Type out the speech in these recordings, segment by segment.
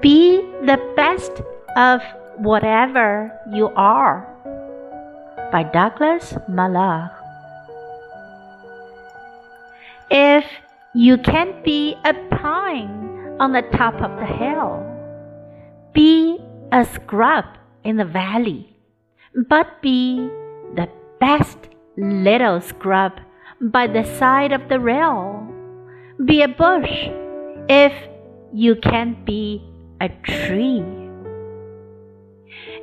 Be the best of whatever you are. By Douglas Malloch. If you can't be a pine on the top of the hill, be a scrub in the valley, but be the best little scrub by the side of the rail. Be a bush if you can't be a tree.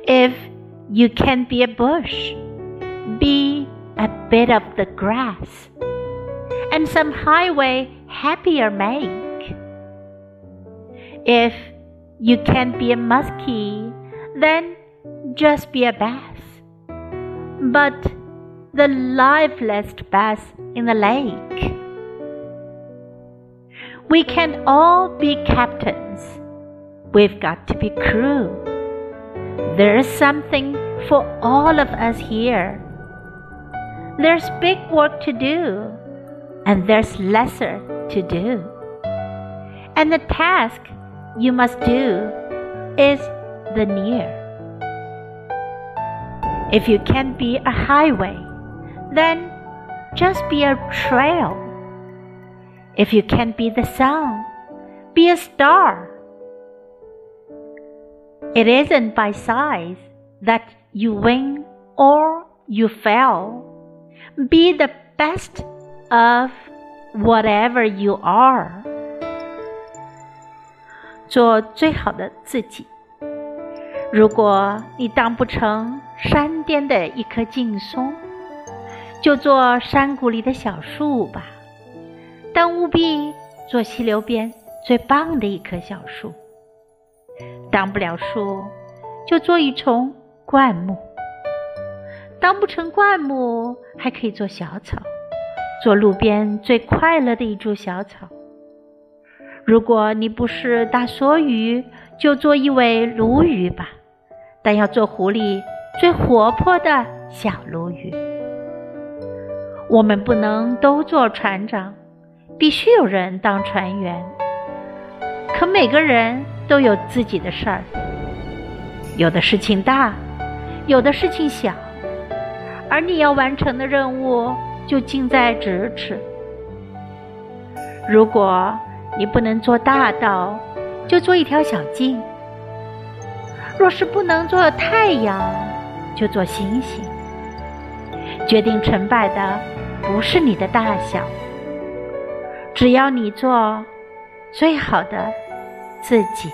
If you can't be a bush, be a bit of the grass and some highway happier make. If you can't be a muskie, then just be a bass. But the liveliest bass in the lake. We can all be captains. We've got to be crew. There's something for all of us here. There's big work to do and there's lesser to do. And the task you must do is the near. If you can't be a highway, then just be a trail. If you can't be the sun, be a star. It isn't by size that you win or you fail. Be the best of whatever you are，做最好的自己。如果你当不成山巅的一棵劲松， 就做山谷里的小树吧。但务必做溪流边最棒的一棵小树。当不了树，就做一丛灌木。当不成灌木，还可以做小草。做路边最快乐的一株小草。如果你不是大梭鱼，就做一尾鲈鱼吧。但要做湖里最活泼的小鲈鱼。我们不能都做船长，必须有人当船员。可每个人都有自己的事儿，有的事情大，有的事情小，而你要完成的任务。就近在咫尺。如果你不能做大道，就做一条小径；若是不能做太阳，就做星星。决定成败的不是你的大小，只要你做最好的自己。